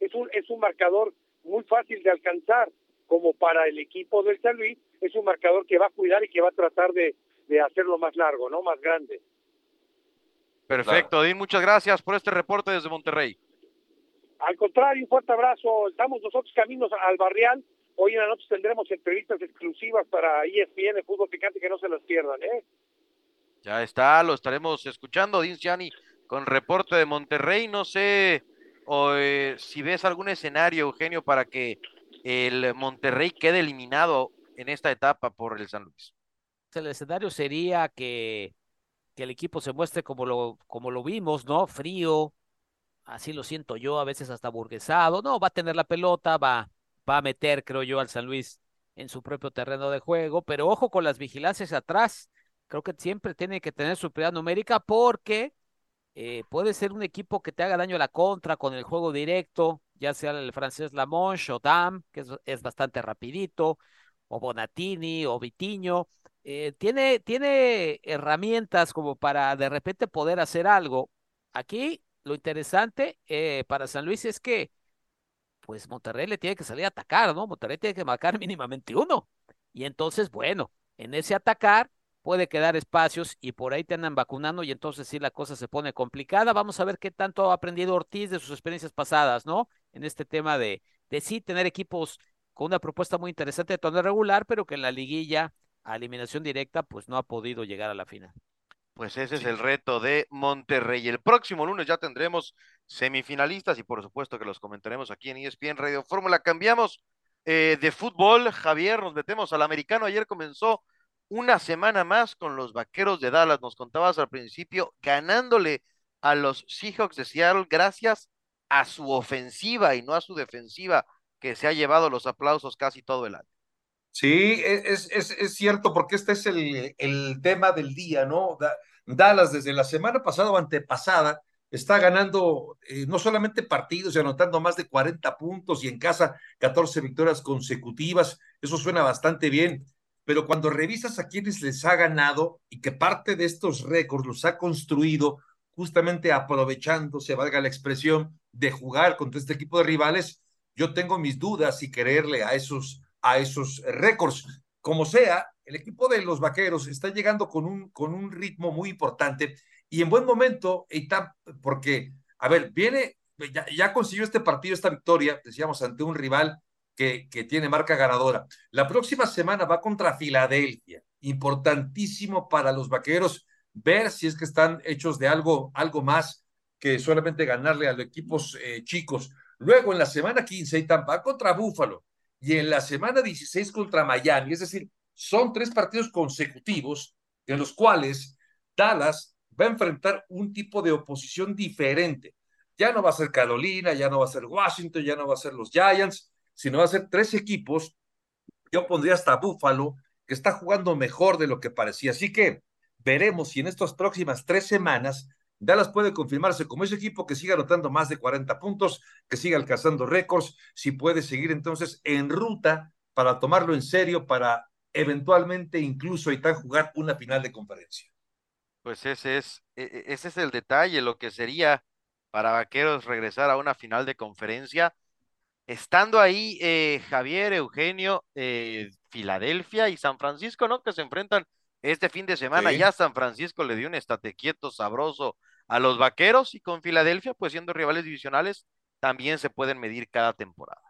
es un, es un marcador muy fácil de alcanzar, como para el equipo del San Luis es un marcador que va a cuidar y que va a tratar de, de hacerlo más largo, ¿no? Más grande. Perfecto, Di, muchas gracias por este reporte desde Monterrey. Al contrario, un fuerte abrazo. Estamos nosotros caminos al barrial. Hoy en la noche tendremos entrevistas exclusivas para ESPN, el fútbol picante, que no se las pierdan, ¿eh? Ya está, lo estaremos escuchando, Din Gianni, con reporte de Monterrey. No sé o, eh, si ves algún escenario, Eugenio, para que el Monterrey quede eliminado en esta etapa por el San Luis. El escenario sería que, que el equipo se muestre como lo, como lo vimos, ¿no? Frío, así lo siento yo, a veces hasta burguesado. No, va a tener la pelota, va, va a meter, creo yo, al San Luis en su propio terreno de juego, pero ojo con las vigilancias atrás. Creo que siempre tiene que tener su prioridad numérica porque eh, puede ser un equipo que te haga daño a la contra con el juego directo, ya sea el francés Lamonche o Dam, que es, es bastante rapidito, o Bonatini o Vitiño. Eh, tiene, tiene herramientas como para de repente poder hacer algo. Aquí lo interesante eh, para San Luis es que pues Monterrey le tiene que salir a atacar, ¿no? Monterrey tiene que marcar mínimamente uno. Y entonces, bueno, en ese atacar puede quedar espacios y por ahí te andan vacunando y entonces sí la cosa se pone complicada. Vamos a ver qué tanto ha aprendido Ortiz de sus experiencias pasadas, ¿no? En este tema de, de sí tener equipos con una propuesta muy interesante de torneo regular, pero que en la liguilla a eliminación directa pues no ha podido llegar a la final. Pues ese es el reto de Monterrey. El próximo lunes ya tendremos semifinalistas y por supuesto que los comentaremos aquí en ESPN Radio Fórmula. Cambiamos eh, de fútbol, Javier, nos metemos al americano. Ayer comenzó una semana más con los Vaqueros de Dallas. Nos contabas al principio, ganándole a los Seahawks de Seattle gracias a su ofensiva y no a su defensiva que se ha llevado los aplausos casi todo el año. Sí, es, es, es cierto, porque este es el, el tema del día, ¿no? Dallas desde la semana pasada o antepasada está ganando eh, no solamente partidos y anotando más de 40 puntos y en casa 14 victorias consecutivas, eso suena bastante bien, pero cuando revisas a quienes les ha ganado y que parte de estos récords los ha construido justamente aprovechándose, valga la expresión, de jugar contra este equipo de rivales, yo tengo mis dudas y quererle a esos a esos récords. Como sea, el equipo de los Vaqueros está llegando con un, con un ritmo muy importante y en buen momento, porque, a ver, viene, ya, consiguió este partido, esta victoria, decíamos, ante un rival que, que tiene marca ganadora. La próxima semana va contra Filadelfia, importantísimo para los Vaqueros ver si es que están hechos de algo, algo más que solamente ganarle a los equipos eh, chicos. Luego, en la semana 15, Tampa contra Búfalo y en la semana 16 contra Miami. Es decir, son tres partidos consecutivos en los cuales Dallas va a enfrentar un tipo de oposición diferente. Ya no va a ser Carolina, ya no va a ser Washington, ya no va a ser los Giants, sino va a ser tres equipos. Yo pondría hasta Buffalo, que está jugando mejor de lo que parecía. Así que veremos si en estas próximas tres semanas Dallas puede confirmarse como ese equipo que siga anotando más de 40 puntos, que siga alcanzando récords, si puede seguir entonces en ruta para tomarlo en serio, para eventualmente incluso y tan jugar una final de conferencia. Pues ese es, e, e, ese es el detalle, lo que sería para Vaqueros regresar a una final de conferencia. Estando ahí eh, Javier, Eugenio, eh, Filadelfia y San Francisco, ¿no? Que se enfrentan este fin de semana. Ya San Francisco le dio un estate quieto sabroso a los vaqueros y con Filadelfia, pues siendo rivales divisionales, también se pueden medir cada temporada.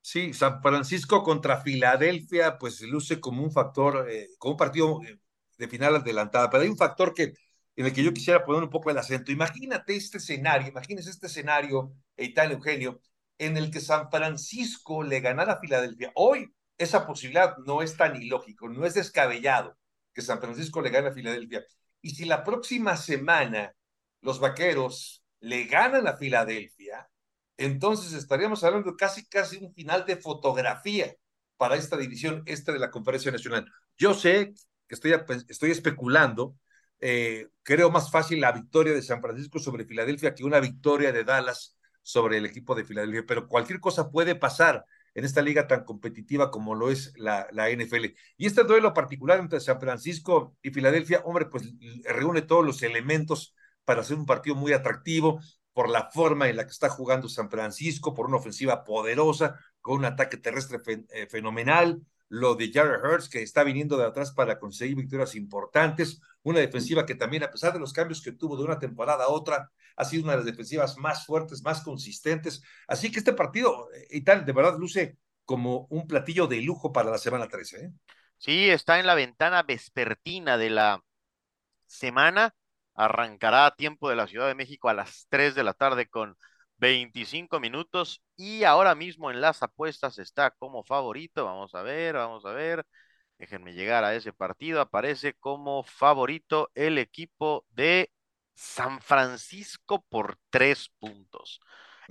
Sí, San Francisco contra Filadelfia, pues luce como un factor, eh, como un partido eh, de final adelantada, pero hay un factor que en el que yo quisiera poner un poco el acento. Imagínate este escenario, imagínese este escenario, Eitan Eugenio, en el que San Francisco le ganara a Filadelfia. Hoy esa posibilidad no es tan ilógico, no es descabellado que San Francisco le gane a Filadelfia. Y si la próxima semana los vaqueros le ganan a Filadelfia, entonces estaríamos hablando casi, casi un final de fotografía para esta división este de la Conferencia Nacional. Yo sé que estoy, estoy especulando, eh, creo más fácil la victoria de San Francisco sobre Filadelfia que una victoria de Dallas sobre el equipo de Filadelfia, pero cualquier cosa puede pasar en esta liga tan competitiva como lo es la, NFL. Y este duelo particular entre San Francisco y Filadelfia, hombre, pues reúne todos los elementos para hacer un partido muy atractivo. por la forma en la que está jugando San Francisco, por una ofensiva poderosa, con un ataque terrestre eh, fenomenal, lo de Jared Hurts, que está viniendo de atrás para conseguir victorias importantes, una defensiva que también, a pesar de los cambios que tuvo de una temporada a otra, ha sido una de las defensivas más fuertes, más consistentes. Así que este partido, eh, y tal, de verdad luce como un platillo de lujo para la semana 13. ¿eh? Sí, está en la ventana vespertina de la semana. Arrancará a tiempo de la Ciudad de México a las 3 de la tarde con 25 minutos y ahora mismo en las apuestas está como favorito. Vamos a ver, vamos a ver. Déjenme llegar a ese partido. Aparece como favorito el equipo de San Francisco por tres puntos.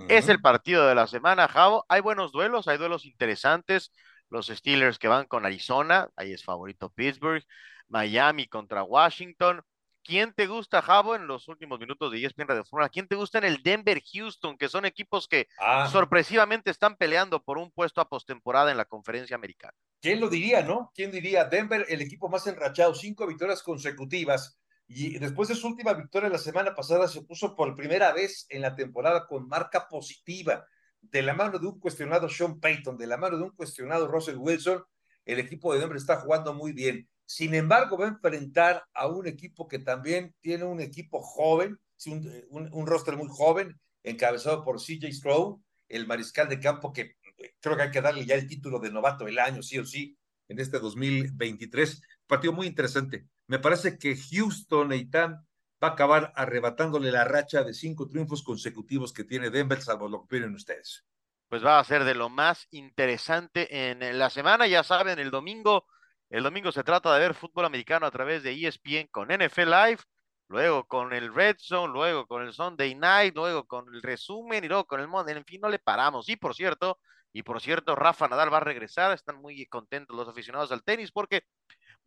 Es el partido de la semana, Javo. Hay buenos duelos, hay duelos interesantes. Los Steelers que van con Arizona, ahí es favorito Pittsburgh. Miami contra Washington. ¿Quién te gusta, Javo, en los últimos minutos de ESPN Radio Fórmula? ¿Quién te gusta en el Denver Houston, que son equipos que ah. sorpresivamente están peleando por un puesto a postemporada en la conferencia americana? ¿Quién lo diría, no? ¿Quién diría? Denver, el equipo más enrachado, cinco victorias consecutivas. Y después de su última victoria la semana pasada, se puso por primera vez en la temporada con marca positiva, de la mano de un cuestionado Sean Payton, de la mano de un cuestionado Russell Wilson. El equipo de Denver está jugando muy bien sin embargo, va a enfrentar a un equipo que también tiene un equipo joven, un, un, roster muy joven, encabezado por CJ Stroh, el mariscal de campo que eh, creo que hay que darle ya el título de novato del año, sí o sí, en este 2023. Partido muy interesante. Me parece que Houston, Eitan, va a acabar arrebatándole la racha de cinco triunfos consecutivos que tiene Denver, salvo lo que opinan ustedes. Pues va a ser de lo más interesante en la semana, ya saben, el domingo el domingo se trata de ver fútbol americano a través de ESPN con NFL Live, luego con el Red Zone, luego con el Sunday Night, luego con el resumen y luego con el Monday. En fin, no le paramos. Y por cierto, y por cierto, Rafa Nadal va a regresar. Están muy contentos los aficionados al tenis porque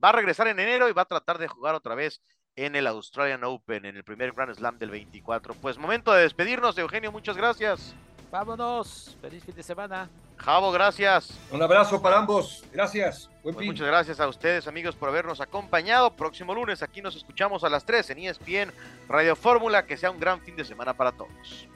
va a regresar en enero y va a tratar de jugar otra vez en el Australian Open, en el primer Grand Slam del 24. Pues momento de despedirnos, Eugenio, muchas gracias. Vámonos, feliz fin de semana. Javo, gracias. Un abrazo para ambos. Gracias. Pues muchas gracias a ustedes, amigos, por habernos acompañado. Próximo lunes aquí nos escuchamos a las 3 en ESPN Radio Fórmula. Que sea un gran fin de semana para todos.